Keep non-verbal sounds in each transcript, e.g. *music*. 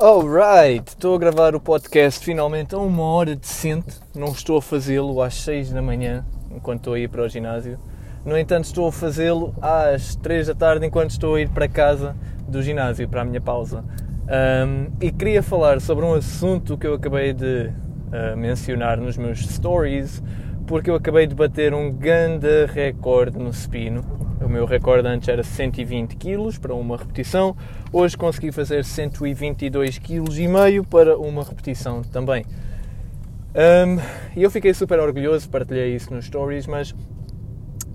Alright, estou a gravar o podcast finalmente a uma hora decente. Não estou a fazê-lo às 6 da manhã, enquanto estou a ir para o ginásio. No entanto, estou a fazê-lo às 3 da tarde, enquanto estou a ir para casa do ginásio, para a minha pausa. Um, e queria falar sobre um assunto que eu acabei de uh, mencionar nos meus stories, porque eu acabei de bater um grande recorde no supino. O meu recorde antes era 120 kg para uma repetição, hoje consegui fazer 122 kg e meio para uma repetição também. E um, eu fiquei super orgulhoso, partilhei isso nos stories, mas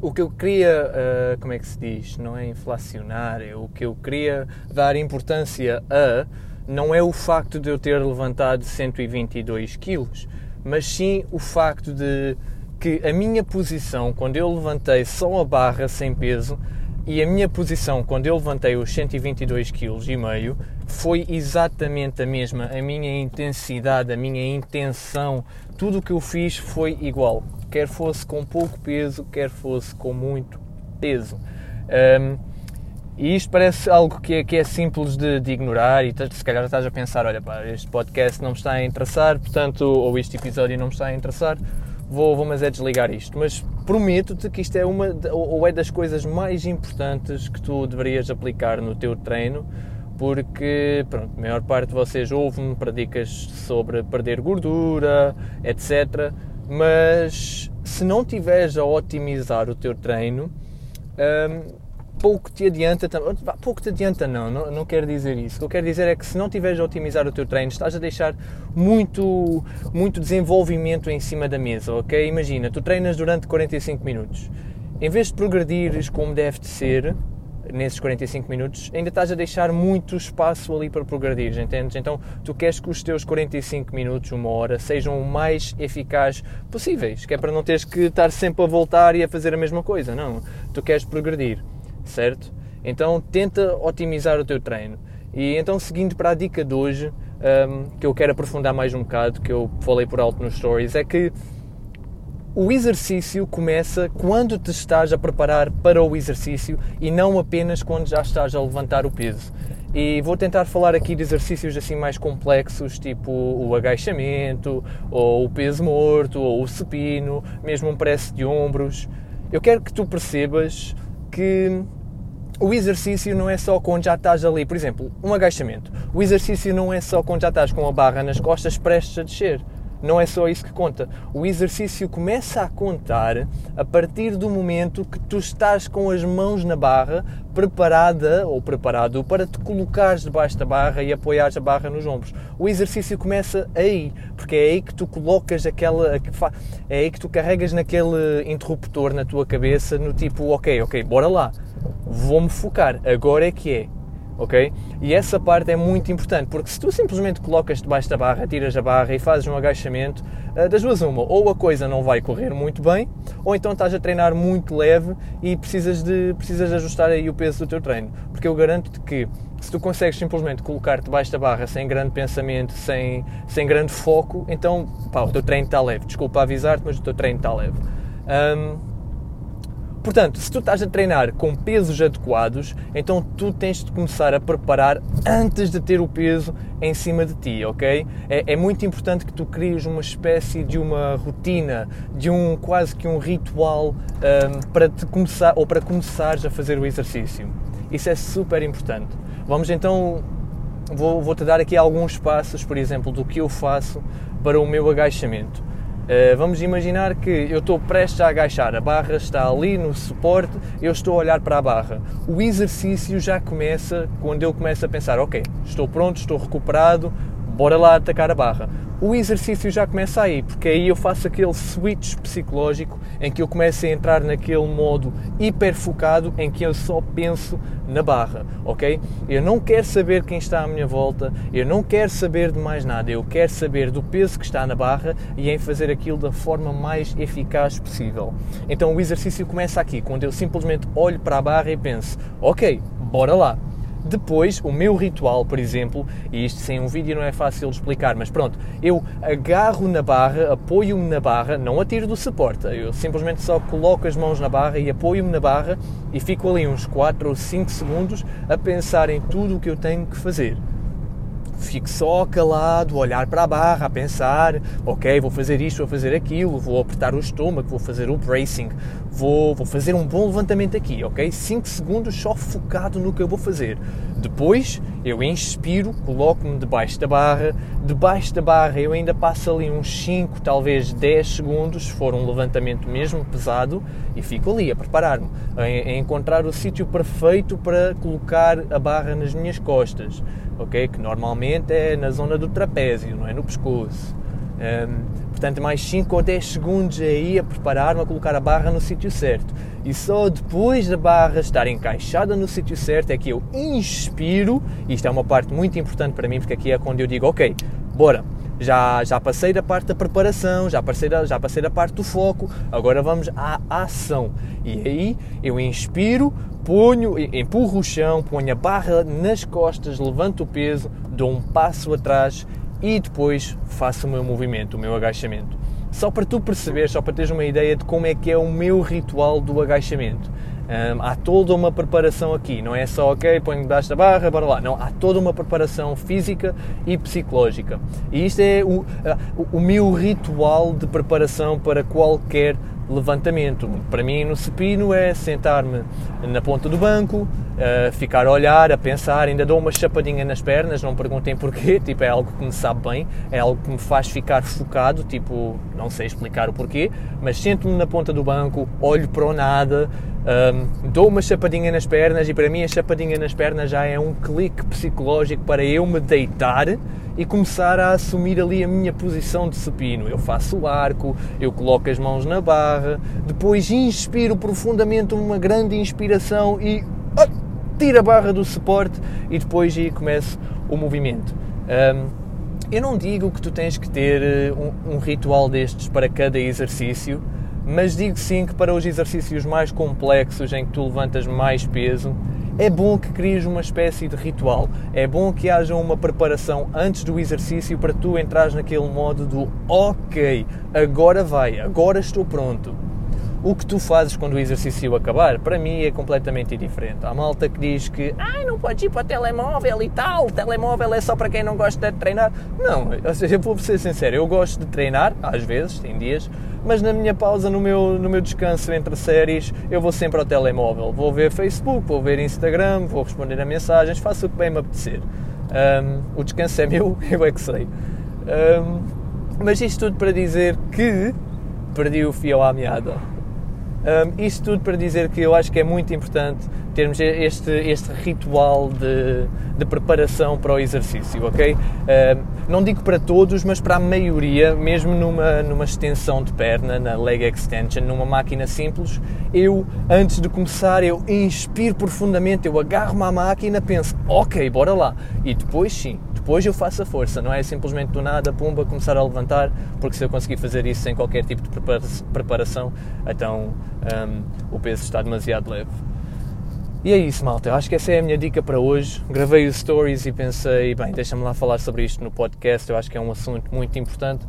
o que eu queria, uh, como é que se diz, não é inflacionar, é o que eu queria dar importância a não é o facto de eu ter levantado 122 quilos, mas sim o facto de que a minha posição quando eu levantei só a barra sem peso e a minha posição quando eu levantei os 122 kg e meio foi exatamente a mesma. A minha intensidade, a minha intenção, tudo o que eu fiz foi igual. Quer fosse com pouco peso, quer fosse com muito peso. Um, e isto parece algo que é, que é simples de, de, ignorar e se calhar estás a pensar, olha pá, este podcast não me está a interessar, portanto, ou este episódio não me está a interessar, vou, vou mas é desligar isto. Mas prometo-te que isto é uma ou é das coisas mais importantes que tu deverias aplicar no teu treino, porque pronto, a maior parte de vocês ouve-me para dicas sobre perder gordura, etc. Mas se não tiveres a otimizar o teu treino, hum, pouco te adianta, pouco te adianta não, não, não quero dizer isso. O que eu quero dizer é que se não tiveres a otimizar o teu treino, estás a deixar muito, muito desenvolvimento em cima da mesa, ok? Imagina, tu treinas durante 45 minutos. Em vez de progredires como deve de ser, nesses 45 minutos, ainda estás a deixar muito espaço ali para progredir, entendes? Então tu queres que os teus 45 minutos, uma hora, sejam o mais eficazes possíveis, que é para não teres que estar sempre a voltar e a fazer a mesma coisa, não. Tu queres progredir certo? Então tenta otimizar o teu treino. E então seguindo para a dica de hoje, um, que eu quero aprofundar mais um bocado, que eu falei por alto nos stories, é que o exercício começa quando te estás a preparar para o exercício e não apenas quando já estás a levantar o peso. E vou tentar falar aqui de exercícios assim mais complexos, tipo o agachamento, ou o peso morto, ou o supino, mesmo um press de ombros. Eu quero que tu percebas que o exercício não é só quando já estás ali, por exemplo, um agachamento. O exercício não é só quando já estás com a barra nas costas prestes a descer. Não é só isso que conta. O exercício começa a contar a partir do momento que tu estás com as mãos na barra, preparada ou preparado para te colocares debaixo da barra e apoiares a barra nos ombros. O exercício começa aí, porque é aí que tu colocas aquela. É aí que tu carregas naquele interruptor na tua cabeça, no tipo, ok, ok, bora lá, vou-me focar, agora é que é ok? E essa parte é muito importante, porque se tu simplesmente colocas debaixo da barra, tiras a barra e fazes um agachamento, eh, das duas uma, ou a coisa não vai correr muito bem, ou então estás a treinar muito leve e precisas de precisas de ajustar aí o peso do teu treino, porque eu garanto-te que se tu consegues simplesmente colocar-te debaixo da barra sem grande pensamento, sem, sem grande foco, então pá, o teu treino está leve. Desculpa avisar-te, mas o teu treino está leve. Um, Portanto, se tu estás a treinar com pesos adequados, então tu tens de começar a preparar antes de ter o peso em cima de ti, ok? É, é, muito importante que tu cries uma espécie de uma rotina, de um quase que um ritual um, para te começar ou para começares a fazer o exercício. Isso é super importante. Vamos então, vou, vou te dar aqui alguns passos, por exemplo, do que eu faço para o meu agachamento. Uh, vamos imaginar que eu estou prestes a agachar, a barra está ali no suporte, eu estou a olhar para a barra. O exercício já começa quando eu começo a pensar: ok, estou pronto, estou recuperado, bora lá atacar a barra o exercício já começa aí, porque aí eu faço aquele switch psicológico em que eu começo a entrar naquele modo hiper focado em que eu só penso na barra, ok? Eu não quero saber quem está à minha volta, eu não quero saber de mais nada, eu quero saber do peso que está na barra e em fazer aquilo da forma mais eficaz possível. Então o exercício começa aqui, quando eu simplesmente olho para a barra e penso, ok, bora lá depois, o meu ritual, por exemplo, e isto sem um vídeo não é fácil de explicar, mas pronto, eu agarro na barra, apoio-me na barra, não atiro do suporte, eu simplesmente só coloco as mãos na barra e apoio-me na barra e fico ali uns 4 ou 5 segundos a pensar em tudo o que eu tenho que fazer. Fico só calado, olhar para a barra, a pensar, ok, vou fazer isto, vou fazer aquilo, vou apertar o estômago, vou fazer o bracing, vou, vou fazer um bom levantamento aqui, ok? 5 segundos só focado no que eu vou fazer. Depois eu inspiro, coloco-me debaixo da barra, debaixo da barra eu ainda passo ali uns 5, talvez 10 segundos, se for um levantamento mesmo pesado, e fico ali a preparar-me, a, a encontrar o sítio perfeito para colocar a barra nas minhas costas, ok? Que normalmente é na zona do trapézio, não é no pescoço. Um, portanto, mais 5 ou 10 segundos aí a preparar-me a colocar a barra no sítio certo. E só depois da barra estar encaixada no sítio certo é que eu inspiro. Isto é uma parte muito importante para mim, porque aqui é quando eu digo: Ok, bora, já, já passei da parte da preparação, já passei da, já passei da parte do foco, agora vamos à ação. E aí eu inspiro, ponho, empurro o chão, ponho a barra nas costas, levanto o peso, dou um passo atrás e depois faço o meu movimento, o meu agachamento. Só para tu perceberes, só para teres uma ideia de como é que é o meu ritual do agachamento. Há toda uma preparação aqui, não é só ok, ponho debaixo da barra, bora lá. Não, há toda uma preparação física e psicológica. E isto é o, o meu ritual de preparação para qualquer levantamento. Para mim, no supino é sentar-me na ponta do banco, uh, ficar a olhar, a pensar, ainda dou uma chapadinha nas pernas, não perguntem porquê, *laughs* tipo, é algo que me sabe bem, é algo que me faz ficar focado, tipo, não sei explicar o porquê, mas sento-me na ponta do banco, olho para o nada, um, dou uma chapadinha nas pernas e para mim a chapadinha nas pernas já é um clique psicológico para eu me deitar e começar a assumir ali a minha posição de supino. Eu faço o arco, eu coloco as mãos na barra, depois inspiro profundamente uma grande inspiração e oh, tiro a barra do suporte e depois aí começo o movimento. Um, eu não digo que tu tens que ter eh, um, um ritual destes para cada exercício, mas digo sim que para os exercícios mais complexos em que tu levantas mais peso, é bom que cries uma espécie de ritual. É bom que haja uma preparação antes do exercício para tu entrares naquele modo do ok, agora vai, agora estou pronto. O que tu fazes quando o exercício acabar, para mim é completamente diferente. Há malta que diz que ah, não podes ir para o telemóvel e tal, o telemóvel é só para quem não gosta de treinar. Não, ou seja, vou ser sincero, eu gosto de treinar, às vezes, tem dias, mas na minha pausa, no meu, no meu descanso entre séries, eu vou sempre ao telemóvel. Vou ver Facebook, vou ver Instagram, vou responder a mensagens, faço o que bem me apetecer. Um, o descanso é meu, *laughs* eu é que sei. Um, mas isto tudo para dizer que perdi o fio à meada. Um, isto tudo para dizer que eu acho que é muito importante termos este, este ritual de, de preparação para o exercício, ok? Um, não digo para todos, mas para a maioria, mesmo numa, numa extensão de perna, na leg extension, numa máquina simples, eu, antes de começar, eu inspiro profundamente, eu agarro-me à máquina, penso, ok, bora lá. E depois sim, depois eu faço a força, não é simplesmente do nada, pumba, começar a levantar, porque se eu conseguir fazer isso sem qualquer tipo de preparação, então um, o peso está demasiado leve. E é isso, malta. Eu acho que essa é a minha dica para hoje. Gravei os stories e pensei, bem, deixa-me lá falar sobre isto no podcast. Eu acho que é um assunto muito importante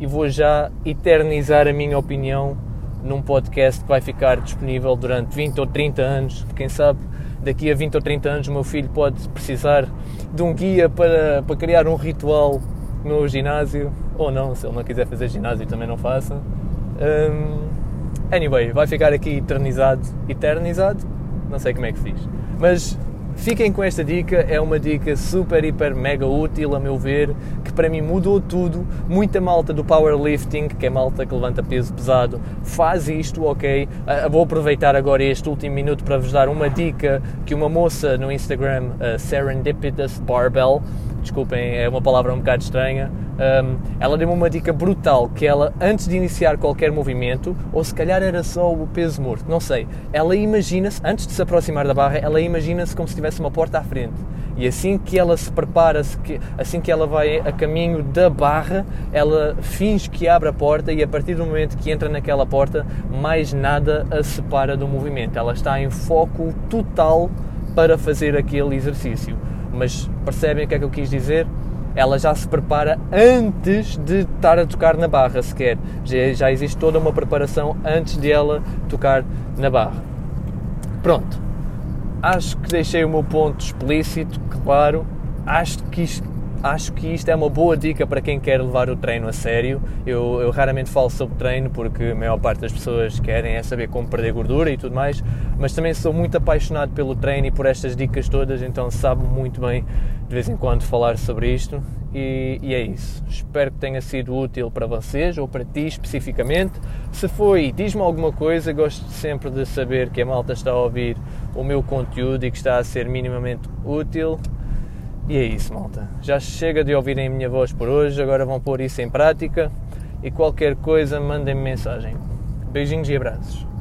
e vou já eternizar a minha opinião num podcast que vai ficar disponível durante 20 ou 30 anos. Quem sabe daqui a 20 ou 30 anos o meu filho pode precisar de um guia para, para criar um ritual no ginásio, ou não, se ele não quiser fazer ginásio também não faça. Um, anyway, vai ficar aqui eternizado. Eternizado? Não sei como é que se diz. Mas Fiquem com esta dica, é uma dica super, hiper, mega útil, a meu ver, que para mim mudou tudo. Muita malta do powerlifting, que é malta que levanta peso pesado, faz isto, ok? Uh, vou aproveitar agora este último minuto para vos dar uma dica que uma moça no Instagram, Serendipitous Barbell, desculpem, é uma palavra um bocado estranha, um, ela deu-me uma dica brutal que ela, antes de iniciar qualquer movimento, ou se calhar era só o peso morto, não sei, ela imagina-se, antes de se aproximar da barra, ela imagina-se como se tivesse uma porta à frente. E assim que ela se prepara, assim que ela vai a caminho da barra, ela finge que abre a porta e a partir do momento que entra naquela porta, mais nada a separa do movimento. Ela está em foco total para fazer aquele exercício. Mas percebem o que é que eu quis dizer? Ela já se prepara antes de estar a tocar na barra sequer. Já, já existe toda uma preparação antes de ela tocar na barra. Pronto. Acho que deixei o meu ponto explícito, claro. Acho que isto acho que isto é uma boa dica para quem quer levar o treino a sério. Eu, eu, raramente falo sobre treino porque a maior parte das pessoas querem é saber como perder gordura e tudo mais, mas também sou muito apaixonado pelo treino e por estas dicas todas, então sabe muito bem de vez em quando falar sobre isto. E, e é isso. Espero que tenha sido útil para vocês ou para ti especificamente. Se foi, diz-me alguma coisa. Gosto sempre de saber que a malta está a ouvir o meu conteúdo e que está a ser minimamente útil. E é isso, malta. Já chega de ouvirem a minha voz por hoje, agora vão pôr isso em prática e qualquer coisa mandem-me mensagem. Beijinhos e abraços.